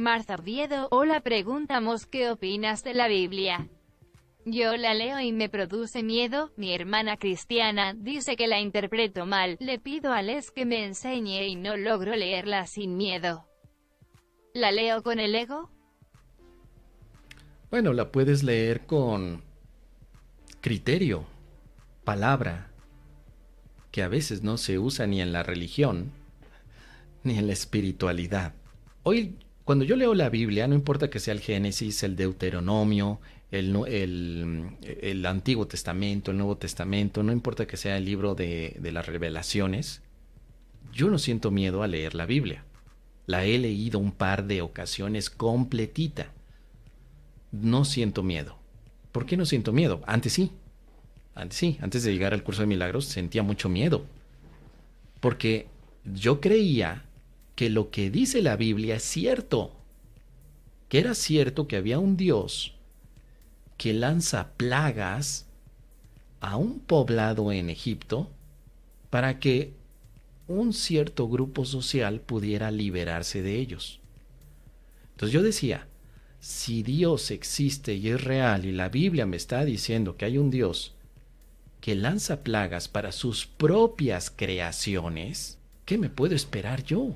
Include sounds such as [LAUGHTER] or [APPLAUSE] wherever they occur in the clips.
Marta Oviedo, hola preguntamos qué opinas de la Biblia. Yo la leo y me produce miedo, mi hermana cristiana dice que la interpreto mal, le pido a Les que me enseñe y no logro leerla sin miedo. ¿La leo con el ego? Bueno, la puedes leer con criterio, palabra, que a veces no se usa ni en la religión, ni en la espiritualidad. Hoy, cuando yo leo la Biblia, no importa que sea el Génesis, el Deuteronomio, el, Antiguo Testamento, el Nuevo Testamento, no importa que sea el libro de, de las revelaciones, yo no siento miedo a leer la Biblia. La he leído un par de ocasiones completita. No siento miedo. ¿Por qué no siento miedo? Antes sí. Antes sí, antes de llegar al curso de milagros sentía mucho miedo. Porque yo creía que lo que dice la Biblia es cierto. Que era cierto que había un Dios que lanza plagas a un poblado en Egipto para que un cierto grupo social pudiera liberarse de ellos. Entonces yo decía, si Dios existe y es real y la Biblia me está diciendo que hay un Dios que lanza plagas para sus propias creaciones, ¿qué me puedo esperar yo?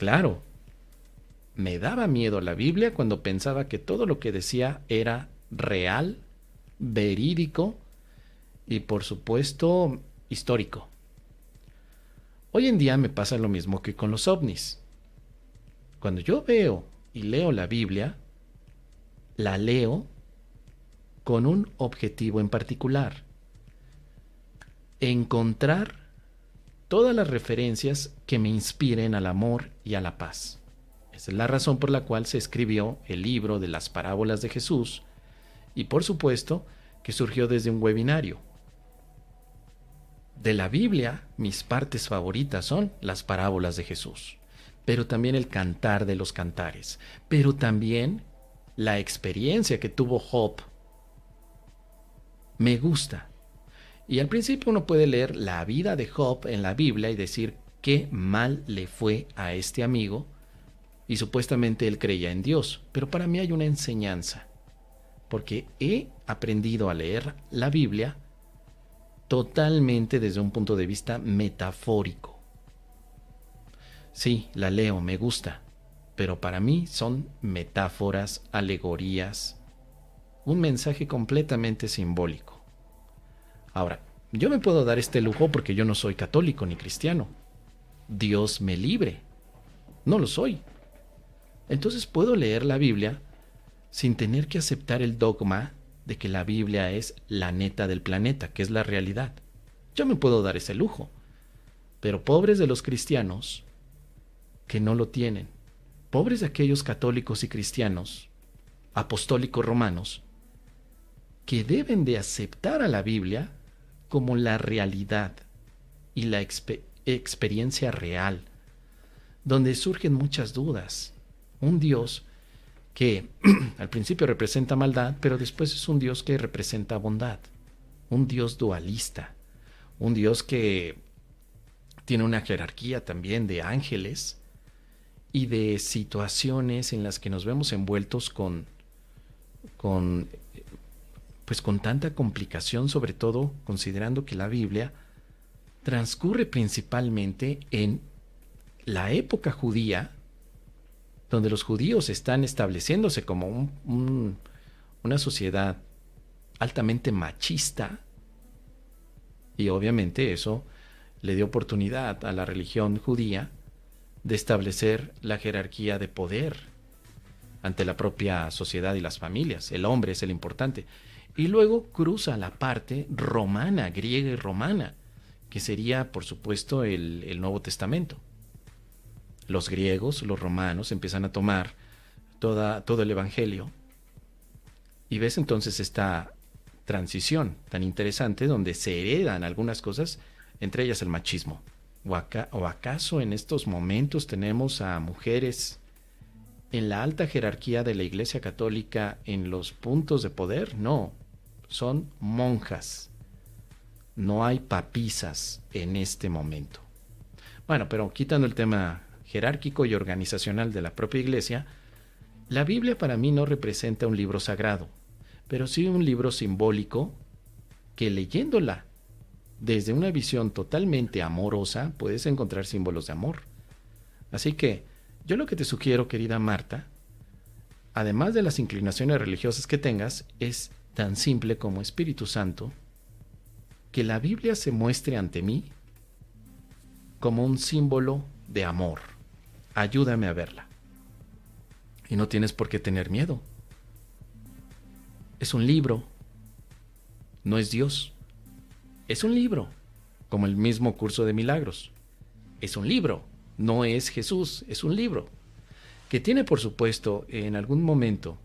Claro, me daba miedo la Biblia cuando pensaba que todo lo que decía era real, verídico y por supuesto histórico. Hoy en día me pasa lo mismo que con los ovnis. Cuando yo veo y leo la Biblia, la leo con un objetivo en particular. Encontrar todas las referencias que me inspiren al amor y a la paz. Esa es la razón por la cual se escribió el libro de las parábolas de Jesús y por supuesto que surgió desde un webinario. De la Biblia, mis partes favoritas son las parábolas de Jesús, pero también el cantar de los cantares, pero también la experiencia que tuvo Job. Me gusta. Y al principio uno puede leer la vida de Job en la Biblia y decir qué mal le fue a este amigo, y supuestamente él creía en Dios, pero para mí hay una enseñanza, porque he aprendido a leer la Biblia totalmente desde un punto de vista metafórico. Sí, la leo, me gusta, pero para mí son metáforas, alegorías, un mensaje completamente simbólico. Ahora, yo me puedo dar este lujo porque yo no soy católico ni cristiano. Dios me libre. No lo soy. Entonces puedo leer la Biblia sin tener que aceptar el dogma de que la Biblia es la neta del planeta, que es la realidad. Yo me puedo dar ese lujo. Pero pobres de los cristianos que no lo tienen. Pobres de aquellos católicos y cristianos, apostólicos romanos, que deben de aceptar a la Biblia como la realidad y la experiencia real, donde surgen muchas dudas, un Dios que [CLEARS THROAT] al principio representa maldad, pero después es un Dios que representa bondad, un Dios dualista, un Dios que tiene una jerarquía también de ángeles y de situaciones en las que nos vemos envueltos con, con pues con tanta complicación, sobre todo considerando que la Biblia transcurre principalmente en la época judía donde los judíos están estableciéndose como una sociedad altamente machista, y obviamente eso le dio oportunidad a la religión judía de establecer la jerarquía de poder ante la propia sociedad y las familias. El hombre es el importante. Y luego cruza la parte romana, griega y romana, que sería, por supuesto, el Nuevo Testamento los griegos, los romanos empiezan a tomar toda, todo el Evangelio y ves entonces esta transición tan interesante donde se heredan algunas cosas, entre ellas el machismo. ¿O, ¿O acaso en estos momentos tenemos a mujeres en la alta jerarquía de la Iglesia Católica en los puntos de poder? No, son monjas. No hay papisas en este momento. Bueno, pero quitando el tema jerárquico y organizacional de la propia iglesia, la Biblia para mí no representa un libro sagrado, pero sí un libro simbólico que leyéndola desde una visión totalmente amorosa puedes encontrar símbolos de amor. Así que yo lo que te sugiero, querida Marta, además de las inclinaciones religiosas que tengas, es tan simple como Espíritu Santo, que la Biblia se muestre ante mí como un símbolo de amor. Ayúdame a verla. Y no tienes por qué tener miedo. Es un libro. No es Dios. Es un libro, como el mismo curso de milagros. Es un libro. No es Jesús, es un libro. Que tiene, por supuesto, en algún momento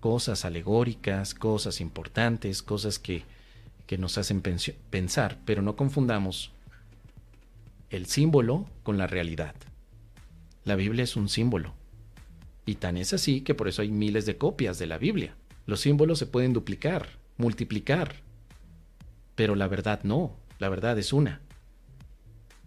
cosas alegóricas, cosas importantes, cosas que, que nos hacen pensar, pero no confundamos el símbolo con la realidad. La Biblia es un símbolo. Y tan es así que por eso hay miles de copias de la Biblia. Los símbolos se pueden duplicar, multiplicar, pero la verdad no, la verdad es una.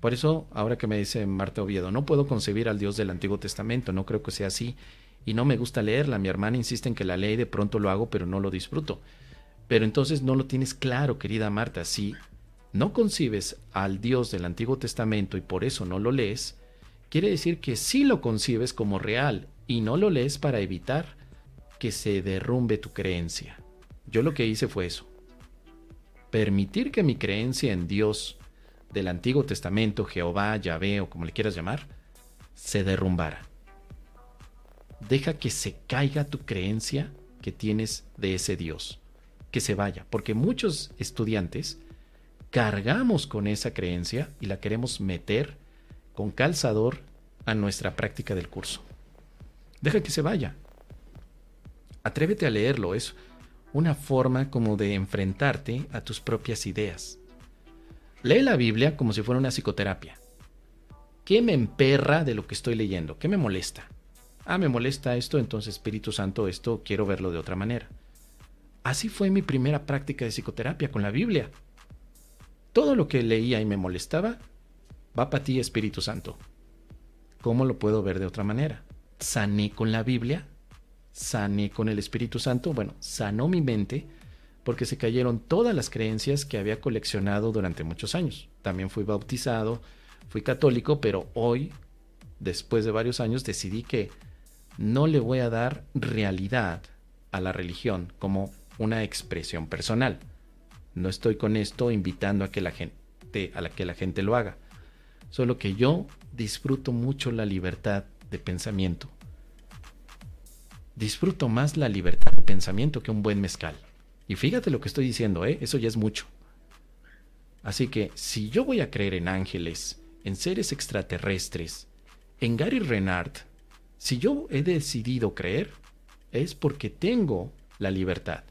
Por eso, ahora que me dice Marta Oviedo, no puedo concebir al Dios del Antiguo Testamento, no creo que sea así, y no me gusta leerla, mi hermana insiste en que la ley de pronto lo hago, pero no lo disfruto. Pero entonces no lo tienes claro, querida Marta, si no concibes al Dios del Antiguo Testamento y por eso no lo lees, quiere decir que sí lo concibes como real y no lo lees para evitar que se derrumbe tu creencia. Yo lo que hice fue eso. Permitir que mi creencia en Dios del Antiguo Testamento, Jehová, Yahvé o como le quieras llamar, se derrumbara. Deja que se caiga tu creencia que tienes de ese Dios, que se vaya, porque muchos estudiantes cargamos con esa creencia y la queremos meter con calzador a nuestra práctica del curso. Deja que se vaya. Atrévete a leerlo, es una forma como de enfrentarte a tus propias ideas. Lee la Biblia como si fuera una psicoterapia. ¿Qué me emperra de lo que estoy leyendo? ¿Qué me molesta? Ah, me molesta esto, entonces Espíritu Santo, esto quiero verlo de otra manera. Así fue mi primera práctica de psicoterapia con la Biblia. Todo lo que leía y me molestaba, va para ti Espíritu Santo. ¿Cómo lo puedo ver de otra manera? Sané con la Biblia, sané con el Espíritu Santo, bueno, sanó mi mente porque se cayeron todas las creencias que había coleccionado durante muchos años. También fui bautizado, fui católico, pero hoy, después de varios años, decidí que no le voy a dar realidad a la religión como una expresión personal. No estoy con esto invitando a que la gente, a que la gente lo haga. Solo que yo disfruto mucho la libertad de pensamiento. Disfruto más la libertad de pensamiento que un buen mezcal. Y fíjate lo que estoy diciendo, ¿eh? eso ya es mucho. Así que si yo voy a creer en ángeles, en seres extraterrestres, en Gary Renard, si yo he decidido creer, es porque tengo la libertad.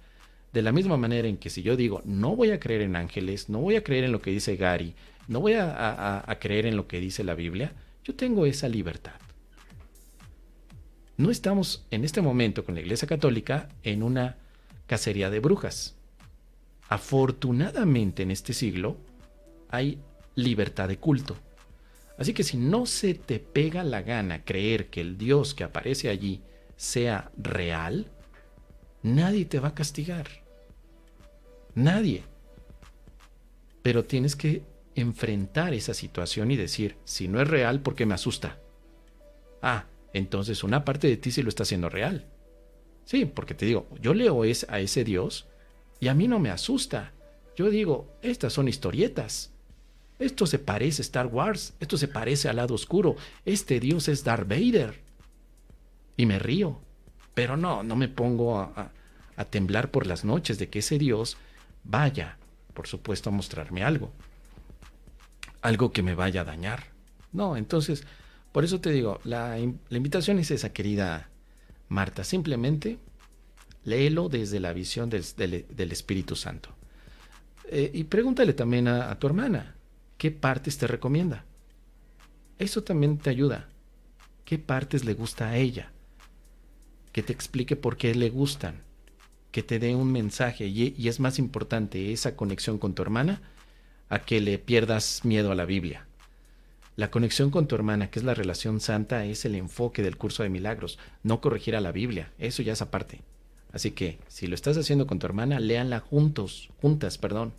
De la misma manera en que si yo digo, no voy a creer en ángeles, no voy a creer en lo que dice Gary, no voy a, creer en lo que dice la Biblia, yo tengo esa libertad. No estamos en este momento con la Iglesia Católica en una cacería de brujas. Afortunadamente en este siglo hay libertad de culto. Así que si no se te pega la gana creer que el Dios que aparece allí sea real, Nadie te va a castigar. Nadie. Pero tienes que enfrentar esa situación y decir, si no es real, ¿por qué me asusta? Ah, entonces una parte de ti sí lo está haciendo real. Sí, porque te digo, yo leo a ese Dios y a mí no me asusta. Yo digo, estas son historietas. Esto se parece a Star Wars, esto se parece al lado oscuro, este Dios es Darth Vader. Y me río, pero no, no me pongo a, temblar por las noches de que ese Dios vaya, por supuesto, a mostrarme algo. Algo que me vaya a dañar. No, entonces, por eso te digo, la, invitación es esa, querida Marta. Simplemente léelo desde la visión del, Espíritu Santo. Eh, y pregúntale también a tu hermana, ¿qué partes te recomienda? Eso también te ayuda. ¿Qué partes le gusta a ella? Que te explique por qué le gustan que te dé un mensaje y, es más importante esa conexión con tu hermana a que le pierdas miedo a la Biblia. La conexión con tu hermana, que es la relación santa, es el enfoque del curso de milagros, no corregir a la Biblia, eso ya es aparte. Así que, si lo estás haciendo con tu hermana, léanla juntos, juntas, perdón,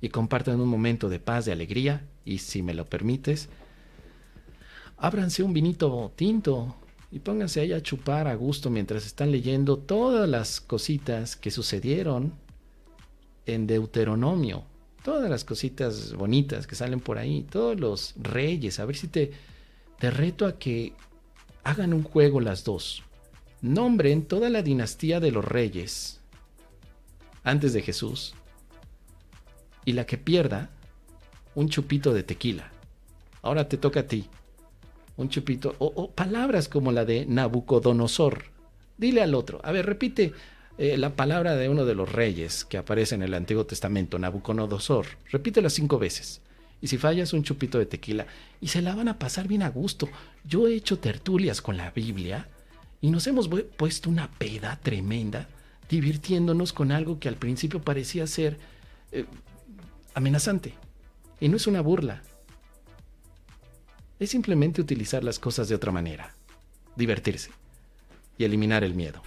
y compartan un momento de paz, de alegría, y si me lo permites, ábranse un vinito tinto y pónganse ahí a chupar a gusto mientras están leyendo todas las cositas que sucedieron en Deuteronomio. Todas las cositas bonitas que salen por ahí, todos los reyes, a ver si te, te reto a que hagan un juego las dos. Nombren toda la dinastía de los reyes antes de Jesús y la que pierda un chupito de tequila. Ahora te toca a ti. Un chupito o, palabras como la de Nabucodonosor. Dile al otro, a ver, repite eh, la palabra de uno de los reyes que aparece en el Antiguo Testamento, Nabucodonosor. Repítela cinco veces. Y si fallas, un chupito de tequila. Y se la van a pasar bien a gusto. Yo he hecho tertulias con la Biblia y nos hemos puesto una peda tremenda, divirtiéndonos con algo que al principio parecía ser eh, amenazante. Y no es una burla. Es simplemente utilizar las cosas de otra manera. Divertirse y eliminar el miedo.